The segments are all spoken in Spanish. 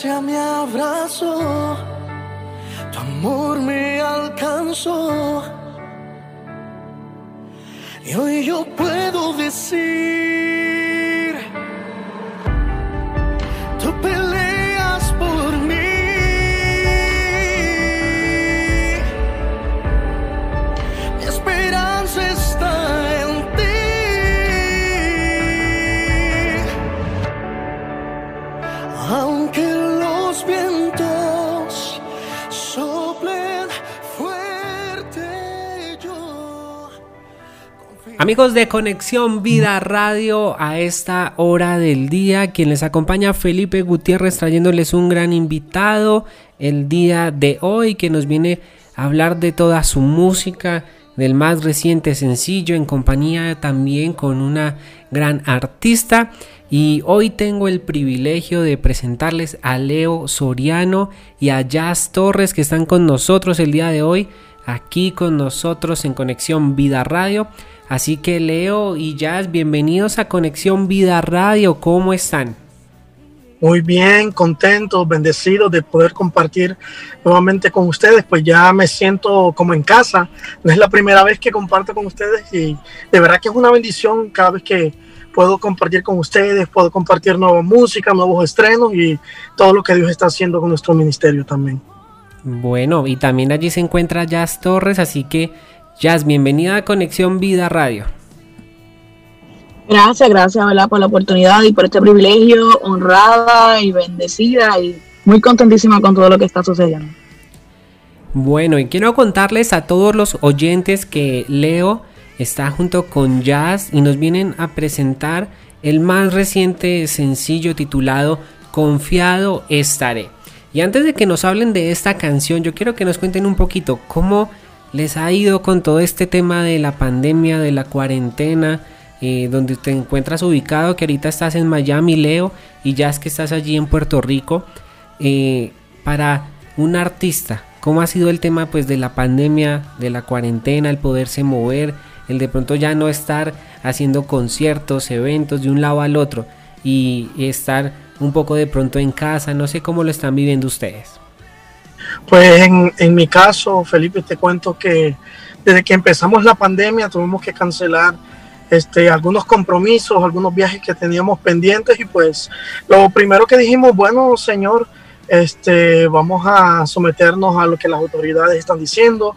gracia me abrazó, Amigos de Conexión Vida Radio, a esta hora del día, quien les acompaña Felipe Gutiérrez trayéndoles un gran invitado el día de hoy que nos viene a hablar de toda su música, del más reciente sencillo, en compañía también con una gran artista. Y hoy tengo el privilegio de presentarles a Leo Soriano y a Jazz Torres que están con nosotros el día de hoy, aquí con nosotros en Conexión Vida Radio. Así que Leo y Jazz, bienvenidos a Conexión Vida Radio. ¿Cómo están? Muy bien, contento, bendecido de poder compartir nuevamente con ustedes, pues ya me siento como en casa. No es la primera vez que comparto con ustedes y de verdad que es una bendición cada vez que puedo compartir con ustedes, puedo compartir nueva música, nuevos estrenos y todo lo que Dios está haciendo con nuestro ministerio también. Bueno, y también allí se encuentra Jazz Torres, así que Jazz, bienvenida a Conexión Vida Radio. Gracias, gracias, ¿verdad? Por la oportunidad y por este privilegio, honrada y bendecida y muy contentísima con todo lo que está sucediendo. Bueno, y quiero contarles a todos los oyentes que Leo está junto con Jazz y nos vienen a presentar el más reciente sencillo titulado Confiado estaré. Y antes de que nos hablen de esta canción, yo quiero que nos cuenten un poquito cómo les ha ido con todo este tema de la pandemia, de la cuarentena, eh, donde te encuentras ubicado, que ahorita estás en Miami, Leo, y Jazz que estás allí en Puerto Rico. Eh, para un artista, ¿cómo ha sido el tema pues de la pandemia, de la cuarentena, el poderse mover, el de pronto ya no estar haciendo conciertos, eventos de un lado al otro y estar un poco de pronto en casa? No sé cómo lo están viviendo ustedes. Pues en, en mi caso, Felipe, te cuento que desde que empezamos la pandemia tuvimos que cancelar este, algunos compromisos, algunos viajes que teníamos pendientes y pues lo primero que dijimos, bueno, señor, este, vamos a someternos a lo que las autoridades están diciendo,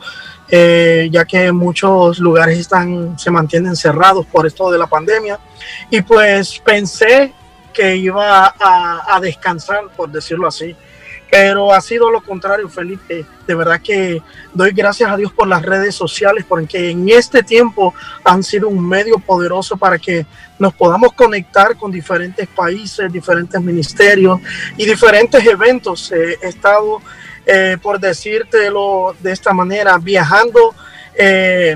eh, ya que muchos lugares están, se mantienen cerrados por esto de la pandemia. Y pues pensé que iba a, descansar, por decirlo así. Pero ha sido lo contrario, Felipe. De verdad que doy gracias a Dios por las redes sociales, porque en este tiempo han sido un medio poderoso para que nos podamos conectar con diferentes países, diferentes ministerios y diferentes eventos. Eh, he estado, eh, por decírtelo de esta manera, viajando eh,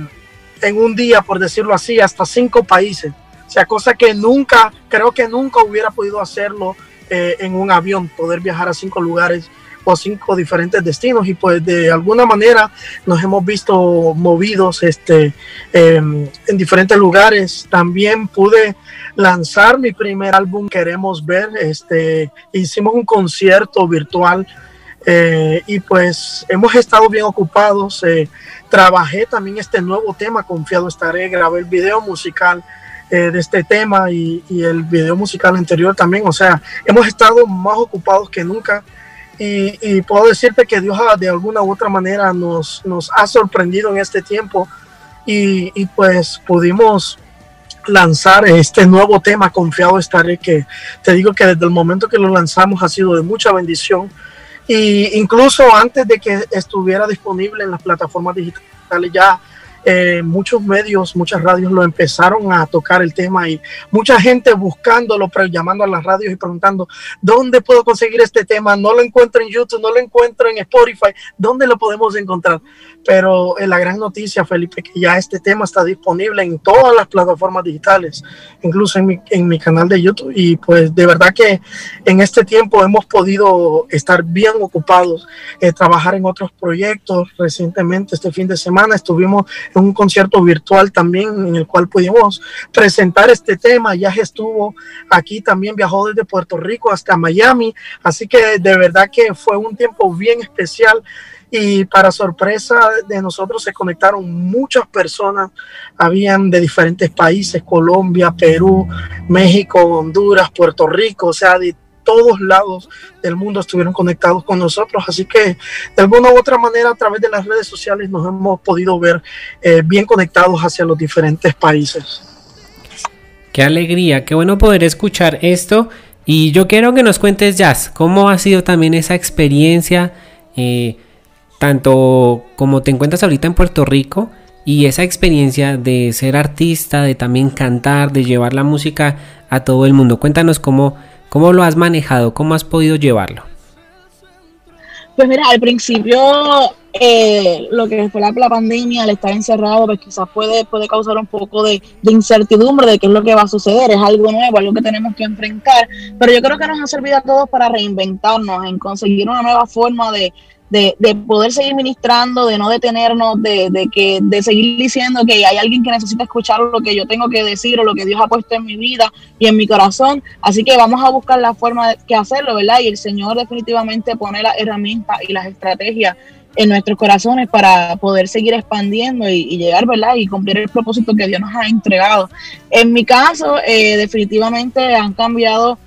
en un día, por decirlo así, hasta cinco países. O sea, cosa que nunca, creo que nunca hubiera podido hacerlo eh, en un avión, poder viajar a cinco lugares o cinco diferentes destinos y pues de alguna manera nos hemos visto movidos este, eh, en diferentes lugares. También pude lanzar mi primer álbum Queremos Ver, este, hicimos un concierto virtual eh, y pues hemos estado bien ocupados. Eh, trabajé también este nuevo tema, Confiado Estaré, grabé el video musical eh, de este tema y, y, el video musical anterior también. O sea, hemos estado más ocupados que nunca y, y puedo decirte que Dios de alguna u otra manera nos, nos ha sorprendido en este tiempo y, y, pues pudimos lanzar este nuevo tema, Confiado Estaré, que te digo que desde el momento que lo lanzamos ha sido de mucha bendición. Y incluso antes de que estuviera disponible en las plataformas digitales ya eh, muchos medios, muchas radios lo empezaron a tocar el tema y mucha gente buscándolo, pero llamando a las radios y preguntando, ¿dónde puedo conseguir este tema? No lo encuentro en YouTube, no lo encuentro en Spotify, ¿dónde lo podemos encontrar? Pero eh, la gran noticia, Felipe, que ya este tema está disponible en todas las plataformas digitales, incluso en mi, en mi canal de YouTube. Y pues de verdad que en este tiempo hemos podido estar bien ocupados, eh, trabajar en otros proyectos. Recientemente, este fin de semana, estuvimos un concierto virtual también en el cual pudimos presentar este tema. Ya estuvo aquí también, viajó desde Puerto Rico hasta Miami. Así que de verdad que fue un tiempo bien especial y para sorpresa de nosotros se conectaron muchas personas, habían de diferentes países, Colombia, Perú, México, Honduras, Puerto Rico, o sea, de todos lados del mundo estuvieron conectados con nosotros, así que de alguna u otra manera a través de las redes sociales nos hemos podido ver eh, bien conectados hacia los diferentes países. Qué alegría, qué bueno poder escuchar esto y yo quiero que nos cuentes, Jazz, cómo ha sido también esa experiencia. Eh, tanto como te encuentras ahorita en Puerto Rico y esa experiencia de ser artista, de también cantar, de llevar la música a todo el mundo. Cuéntanos cómo, cómo lo has manejado, cómo has podido llevarlo. Pues mira, al principio eh, lo que fue la, pandemia, al estar encerrado, pues quizás puede, puede causar un poco de, de, incertidumbre de qué es lo que va a suceder. Es algo nuevo, algo que tenemos que enfrentar. Pero yo creo que nos ha servido a todos para reinventarnos, en conseguir una nueva forma de, de, de, poder seguir ministrando, de no detenernos, de, de, que, de seguir diciendo que hay alguien que necesita escuchar lo que yo tengo que decir o lo que Dios ha puesto en mi vida y en mi corazón. Así que vamos a buscar la forma de que hacerlo, ¿verdad? Y el Señor definitivamente pone las herramientas y las estrategias en nuestros corazones para poder seguir expandiendo y, llegar, ¿verdad? Y cumplir el propósito que Dios nos ha entregado. En mi caso, eh, definitivamente han cambiado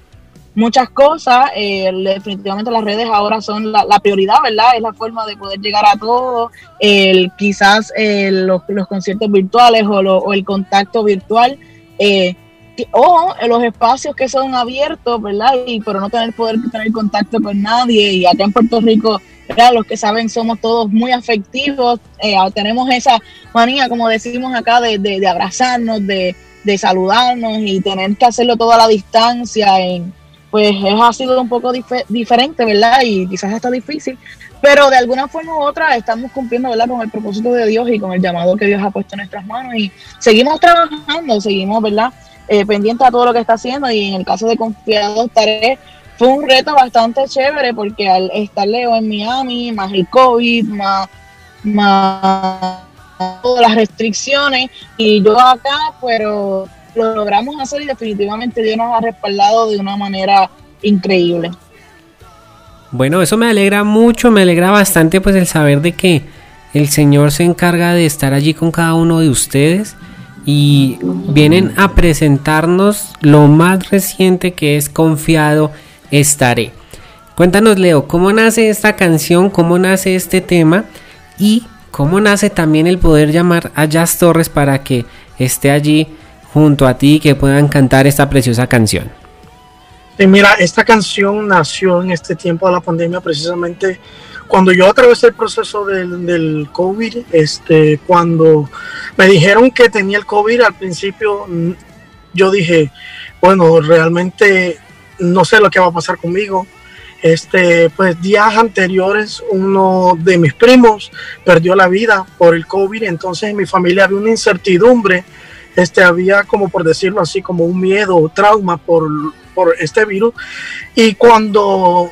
muchas cosas. Eh, definitivamente las redes ahora son la, prioridad, ¿verdad? Es la forma de poder llegar a todos. El, quizás eh, los, los, conciertos virtuales o, lo, el contacto virtual. Eh, o los espacios que son abiertos, ¿verdad? Y pero no tener poder tener contacto con nadie. Y acá en Puerto Rico, ¿verdad? Los que saben, somos todos muy afectivos. Eh, tenemos esa manía, como decimos acá, de, de, de abrazarnos, de, de saludarnos y tener que hacerlo toda la distancia en pues ha sido un poco dif diferente, ¿verdad? Y quizás está difícil, pero de alguna forma u otra estamos cumpliendo, ¿verdad? Con el propósito de Dios y con el llamado que Dios ha puesto en nuestras manos y seguimos trabajando, seguimos, ¿verdad? Eh, pendientes a todo lo que está haciendo y en el caso de Confiado estaré fue un reto bastante chévere porque al estar Leo en Miami, más el COVID, más, más todas las restricciones y yo acá, pero lo logramos hacer y definitivamente Dios nos ha respaldado de una manera increíble. Bueno, eso me alegra mucho, me alegra bastante pues el saber de que el Señor se encarga de estar allí con cada uno de ustedes y vienen a presentarnos lo más reciente que es confiado estaré. Cuéntanos Leo, ¿cómo nace esta canción? ¿Cómo nace este tema? Y cómo nace también el poder llamar a Jazz Torres para que esté allí junto a ti que puedan cantar esta preciosa canción? Sí, mira, esta canción nació en este tiempo de la pandemia precisamente cuando yo atravesé el proceso del, del, COVID, este, cuando me dijeron que tenía el COVID al principio, mm, yo dije, bueno, realmente no sé lo que va a pasar conmigo. Este, pues días anteriores, uno de mis primos perdió la vida por el COVID, entonces en mi familia había una incertidumbre este, había como por decirlo así, como un miedo o trauma por, por este virus. Y cuando,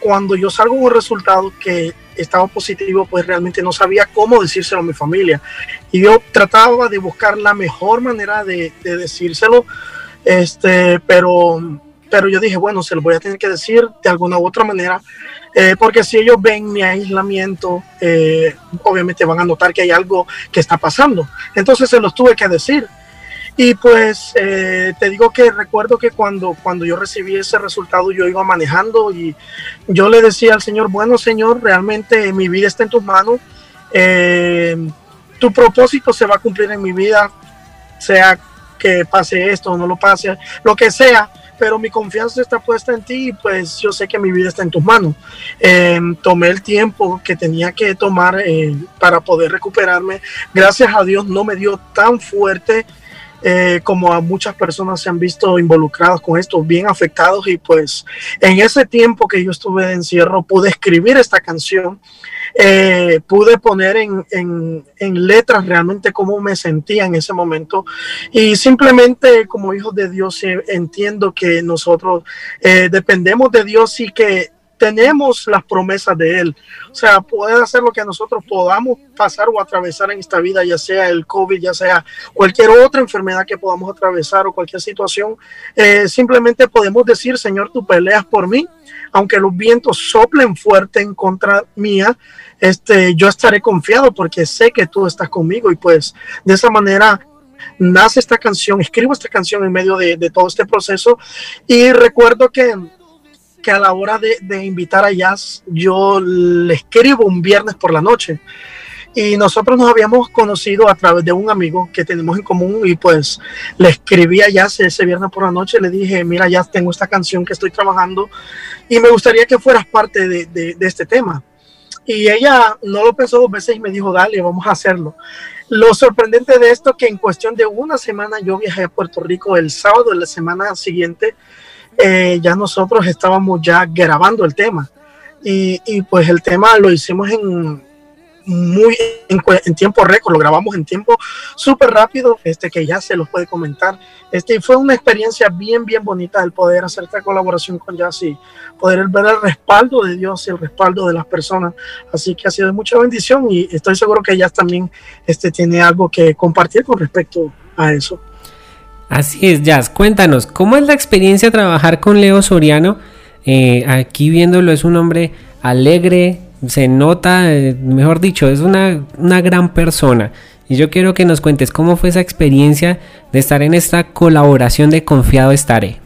cuando yo salgo un resultado que estaba positivo, pues realmente no sabía cómo decírselo a mi familia. Y yo trataba de buscar la mejor manera de, de decírselo, este, pero, pero yo dije, bueno, se lo voy a tener que decir de alguna u otra manera, eh, porque si ellos ven mi aislamiento, eh, obviamente van a notar que hay algo que está pasando. Entonces se los tuve que decir. Y pues eh, te digo que recuerdo que cuando, cuando yo recibí ese resultado yo iba manejando y yo le decía al Señor, bueno Señor, realmente mi vida está en tus manos, eh, tu propósito se va a cumplir en mi vida, sea que pase esto o no lo pase, lo que sea, pero mi confianza está puesta en ti y pues yo sé que mi vida está en tus manos. Em, tomé el tiempo que tenía que tomar eh, para poder recuperarme. Gracias a Dios no me dio tan fuerte eh, como a muchas personas se han visto involucradas con esto, bien afectados y pues en ese tiempo que yo estuve de encierro pude escribir esta canción, eh, pude poner en, en, letras realmente cómo me sentía en ese momento. Y simplemente como hijos de Dios eh, entiendo que nosotros dependemos de Dios y que tenemos las promesas de Él. O sea, puede hacer lo que nosotros podamos pasar o atravesar en esta vida, ya sea el COVID, ya sea cualquier otra enfermedad que podamos atravesar o cualquier situación. Eh, simplemente podemos decir, Señor, tú peleas por mí, aunque los vientos soplen fuerte en contra mía, este, yo estaré confiado porque sé que tú estás conmigo y pues de esa manera nace esta canción, escribo esta canción en medio de, de todo este proceso y recuerdo que que a la hora de, invitar a Jazz, yo le escribo un viernes por la noche. Y nosotros nos habíamos conocido a través de un amigo que tenemos en común y pues le escribí a Jazz ese viernes por la noche, le dije, mira Jazz, tengo esta canción que estoy trabajando y me gustaría que fueras parte de, este tema. Y ella no lo pensó dos veces y me dijo, dale, vamos a hacerlo. Lo sorprendente de esto que en cuestión de una semana yo viajé a Puerto Rico el sábado de la semana siguiente eh, ya nosotros estábamos ya grabando el tema. Y, y, pues el tema lo hicimos en muy en, tiempo récord, lo grabamos en tiempo súper rápido, este que ya se los puede comentar. Este fue una experiencia bien, bien bonita el poder hacer esta colaboración con Jazz y poder ver el respaldo de Dios y el respaldo de las personas. Así que ha sido mucha bendición y estoy seguro que Jazz también este, tiene algo que compartir con respecto a eso. Así es, Jazz. Cuéntanos, ¿cómo es la experiencia trabajar con Leo Soriano? Eh, aquí viéndolo es un hombre alegre, se nota, eh, mejor dicho, es una, una gran persona. Y yo quiero que nos cuentes cómo fue esa experiencia de estar en esta colaboración de Confiado Estaré.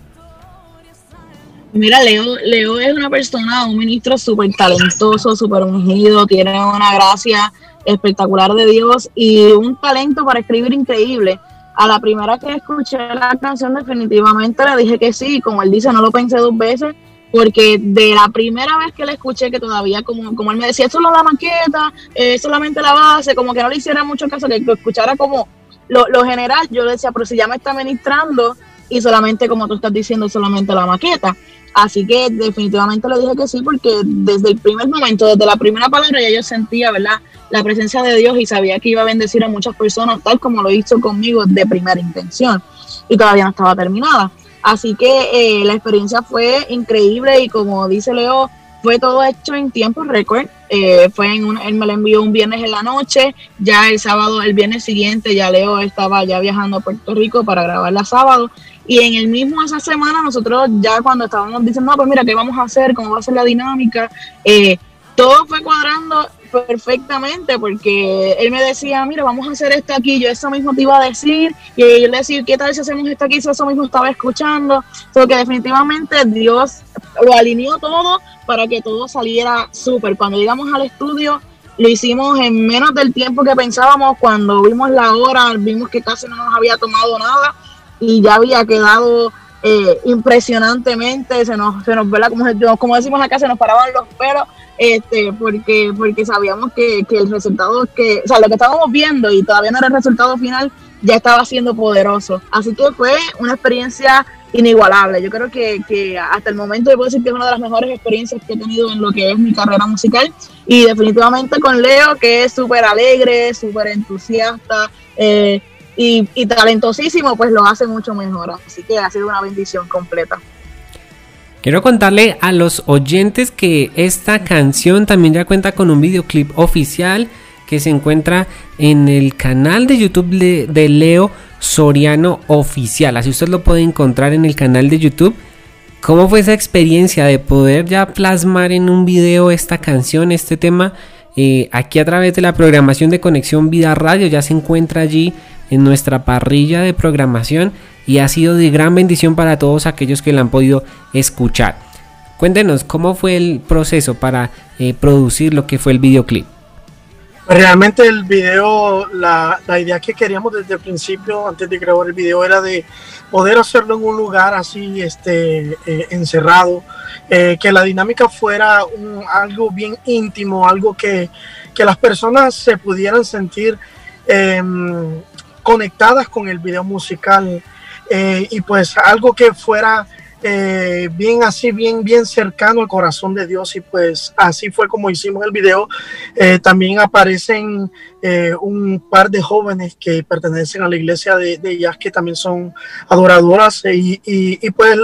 Mira, Leo, Leo es una persona, un ministro súper talentoso, súper ungido, tiene una gracia espectacular de Dios y un talento para escribir increíble a la primera que escuché la canción definitivamente le dije que sí, como él dice, no lo pensé dos veces, porque de la primera vez que le escuché, que todavía como, como él me decía, esto es la maqueta, es solamente la base, como que no le hiciera mucho caso, que lo escuchara como lo, lo general, yo le decía, pero si ya me está ministrando y solamente como tú estás diciendo, solamente la maqueta. Así que definitivamente le dije que sí, porque desde el primer momento, desde la primera palabra, ya yo sentía, ¿verdad? La presencia de Dios y sabía que iba a bendecir a muchas personas, tal como lo hizo conmigo de primera intención. Y todavía no estaba terminada. Así que eh, la experiencia fue increíble y como dice Leo, fue todo hecho en tiempo récord. Eh, fue en un, él me lo envió un viernes en la noche, ya el sábado, el viernes siguiente, ya Leo estaba ya viajando a Puerto Rico para grabarla sábado y en el mismo esa semana nosotros ya cuando estábamos diciendo, no, pues mira, ¿qué vamos a hacer? ¿Cómo va a ser la dinámica? Eh, todo fue cuadrando perfectamente porque él me decía, mira, vamos a hacer esto aquí, yo eso mismo te iba a decir, y yo le decía, ¿qué tal si hacemos esto aquí? Si eso mismo estaba escuchando, porque definitivamente Dios lo alineó todo para que todo saliera súper. Cuando llegamos al estudio, lo hicimos en menos del tiempo que pensábamos, cuando vimos la hora, vimos que casi no nos había tomado nada, y ya había quedado eh, impresionantemente, se nos, se nos como, como decimos acá, se nos paraban los pelos, este, porque, porque sabíamos que, que el resultado que, o sea, lo que estábamos viendo y todavía no era el resultado final, ya estaba siendo poderoso. Así que fue una experiencia inigualable. Yo creo que, que, hasta el momento yo puedo decir que es una de las mejores experiencias que he tenido en lo que es mi carrera musical. Y definitivamente con Leo, que es súper alegre, súper entusiasta, eh, y, talentosísimo, pues lo hace mucho mejor. Así que ha sido una bendición completa. Quiero contarle a los oyentes que esta canción también ya cuenta con un videoclip oficial que se encuentra en el canal de YouTube de, Leo Soriano Oficial. Así usted lo puede encontrar en el canal de YouTube. ¿Cómo fue esa experiencia de poder ya plasmar en un video esta canción, este tema? Eh, aquí a través de la programación de Conexión Vida Radio ya se encuentra allí en nuestra parrilla de programación y ha sido de gran bendición para todos aquellos que la han podido escuchar. Cuéntenos cómo fue el proceso para eh, producir lo que fue el videoclip. Realmente el video, la, la, idea que queríamos desde el principio, antes de grabar el video, era de poder hacerlo en un lugar así, este, eh, encerrado, eh, que la dinámica fuera algo bien íntimo, algo que, que, las personas se pudieran sentir eh, conectadas con el video musical eh, y pues algo que fuera eh, bien así, bien, bien cercano al corazón de Dios y pues así fue como hicimos el video. Eh, también aparecen eh, un par de jóvenes que pertenecen a la iglesia de, de ellas que también son adoradoras y, y, y pues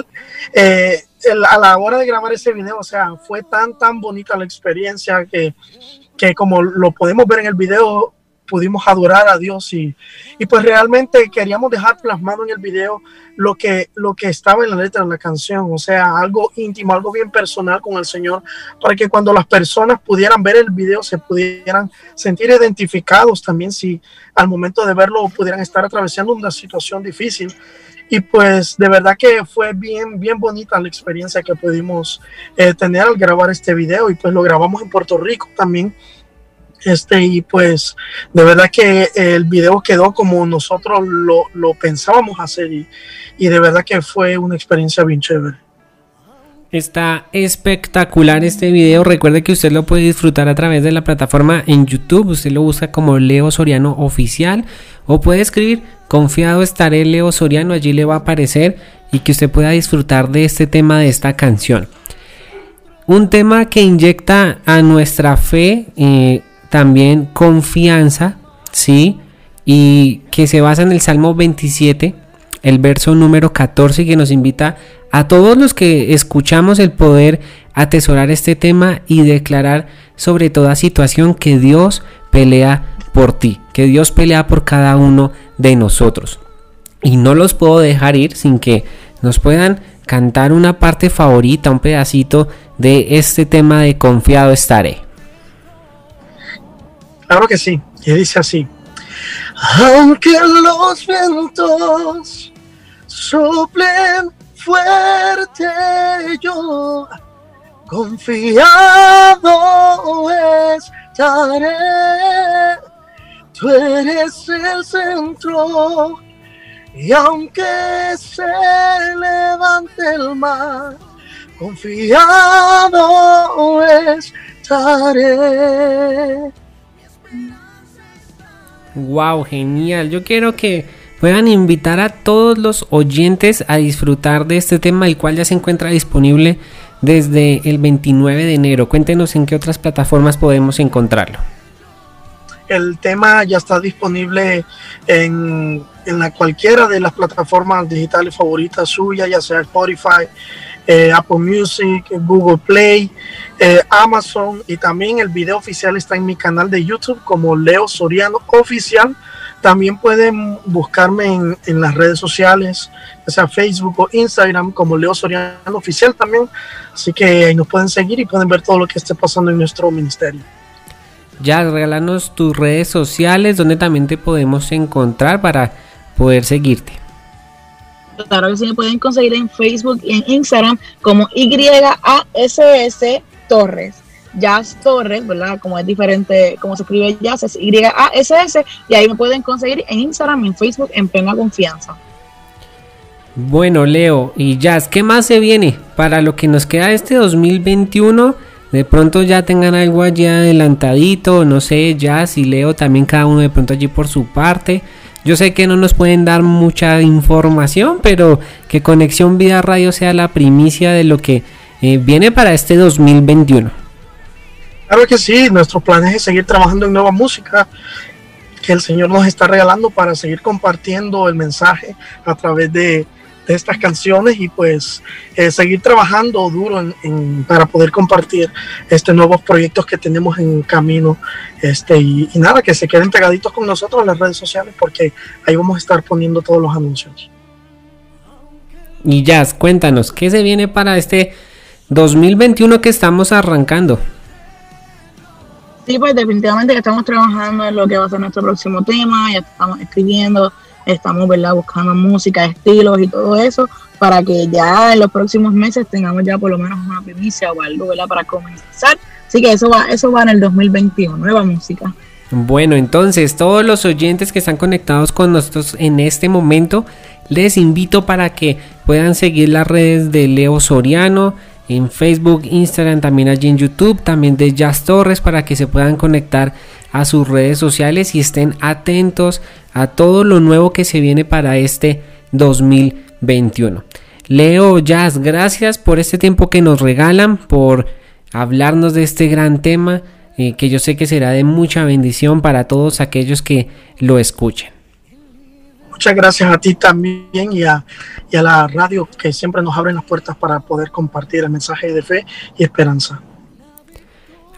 eh, el, a la hora de grabar ese video, o sea, fue tan, tan bonita la experiencia que, que como lo podemos ver en el video, pudimos adorar a Dios y, y, pues realmente queríamos dejar plasmado en el video lo que, lo que estaba en la letra de la canción, o sea, algo íntimo, algo bien personal con el Señor, para que cuando las personas pudieran ver el video se pudieran sentir identificados también si al momento de verlo pudieran estar atravesando una situación difícil. Y pues de verdad que fue bien, bien bonita la experiencia que pudimos eh, tener al grabar este video y pues lo grabamos en Puerto Rico también. Este, y pues de verdad que el video quedó como nosotros lo, pensábamos hacer y, y, de verdad que fue una experiencia bien chévere. Está espectacular este video. Recuerde que usted lo puede disfrutar a través de la plataforma en YouTube. Usted lo busca como Leo Soriano Oficial o puede escribir Confiado estaré Leo Soriano. Allí le va a aparecer y que usted pueda disfrutar de este tema de esta canción. Un tema que inyecta a nuestra fe eh, también confianza, ¿sí? Y que se basa en el Salmo 27, el verso número 14, que nos invita a todos los que escuchamos el poder atesorar este tema y declarar sobre toda situación que Dios pelea por ti, que Dios pelea por cada uno de nosotros. Y no los puedo dejar ir sin que nos puedan cantar una parte favorita, un pedacito de este tema de confiado estaré. Claro que sí, y dice así. Aunque los vientos soplen fuerte, yo confiado estaré. Tú eres el centro y aunque se levante el mar, confiado estaré. Wow, genial. Yo quiero que puedan invitar a todos los oyentes a disfrutar de este tema, el cual ya se encuentra disponible desde el 29 de enero. Cuéntenos en qué otras plataformas podemos encontrarlo. El tema ya está disponible en, en la cualquiera de las plataformas digitales favoritas suyas, ya sea Spotify, eh, Apple Music, Google Play, eh, Amazon y también el video oficial está en mi canal de YouTube como Leo Soriano Oficial. También pueden buscarme en, las redes sociales, ya sea Facebook o Instagram como Leo Soriano Oficial también. Así que ahí nos pueden seguir y pueden ver todo lo que esté pasando en nuestro ministerio. Ya, regálanos tus redes sociales donde también te podemos encontrar para poder seguirte. Claro que sí, me pueden conseguir en Facebook y en Instagram como YASS Torres. Jazz Torres, ¿verdad? Como es diferente, como se escribe Jazz, es Y-A-S-S, y ahí me pueden conseguir en Instagram y en Facebook en plena confianza. Bueno, Leo y Jazz, ¿qué más se viene para lo que nos queda este 2021? De pronto ya tengan algo allí adelantadito, no sé, Jazz y Leo también cada uno de pronto allí por su parte. Yo sé que no nos pueden dar mucha información, pero que Conexión Vida Radio sea la primicia de lo que eh, viene para este 2021. Claro que sí, nuestro plan es seguir trabajando en nueva música que el Señor nos está regalando para seguir compartiendo el mensaje a través de, de estas canciones y pues eh, seguir trabajando duro en, en, para poder compartir este nuevos proyectos que tenemos en camino este y, y, nada que se queden pegaditos con nosotros en las redes sociales porque ahí vamos a estar poniendo todos los anuncios. Y Jazz cuéntanos qué se viene para este 2021 que estamos arrancando Sí, pues definitivamente que estamos trabajando en lo que va a ser nuestro próximo tema, ya estamos escribiendo, estamos ¿verdad? buscando música, estilos y todo eso, para que ya en los próximos meses tengamos ya por lo menos una primicia o algo ¿verdad? para comenzar. Así que eso va, eso va en el 2021, nueva música. Bueno, entonces todos los oyentes que están conectados con nosotros en este momento, les invito para que puedan seguir las redes de Leo Soriano en Facebook, Instagram, también allí en YouTube, también de Jazz Torres para que se puedan conectar a sus redes sociales y estén atentos a todo lo nuevo que se viene para este 2021. Leo Jazz, gracias por este tiempo que nos regalan, por hablarnos de este gran tema eh, que yo sé que será de mucha bendición para todos aquellos que lo escuchen. Muchas gracias a ti también y a, y a la radio que siempre nos abren las puertas para poder compartir el mensaje de fe y esperanza.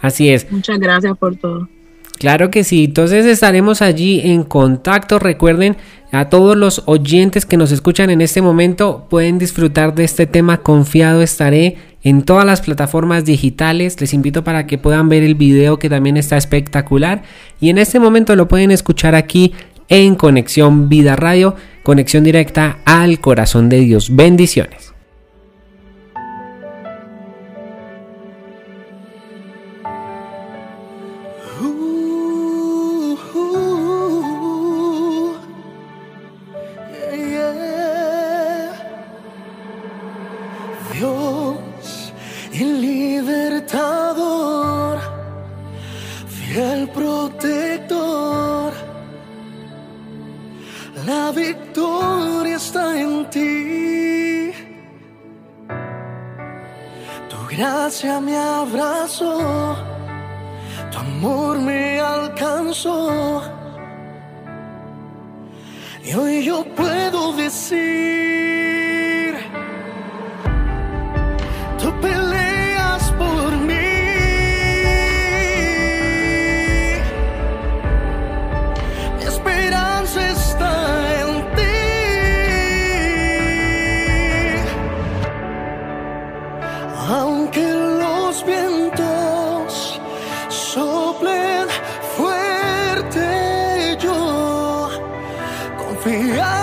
Así es. Muchas gracias por todo. Claro que sí, entonces estaremos allí en contacto. Recuerden a todos los oyentes que nos escuchan en este momento, pueden disfrutar de este tema confiado estaré en todas las plataformas digitales. Les invito para que puedan ver el video que también está espectacular. Y en este momento lo pueden escuchar aquí en Conexión Vida Radio, conexión directa al corazón de Dios. Bendiciones. El libertador, fiel protector, la victoria está en ti. Tu gracia me abrazó, tu amor me alcanzó. Y hoy yo puedo decir fuerte yo. Confiar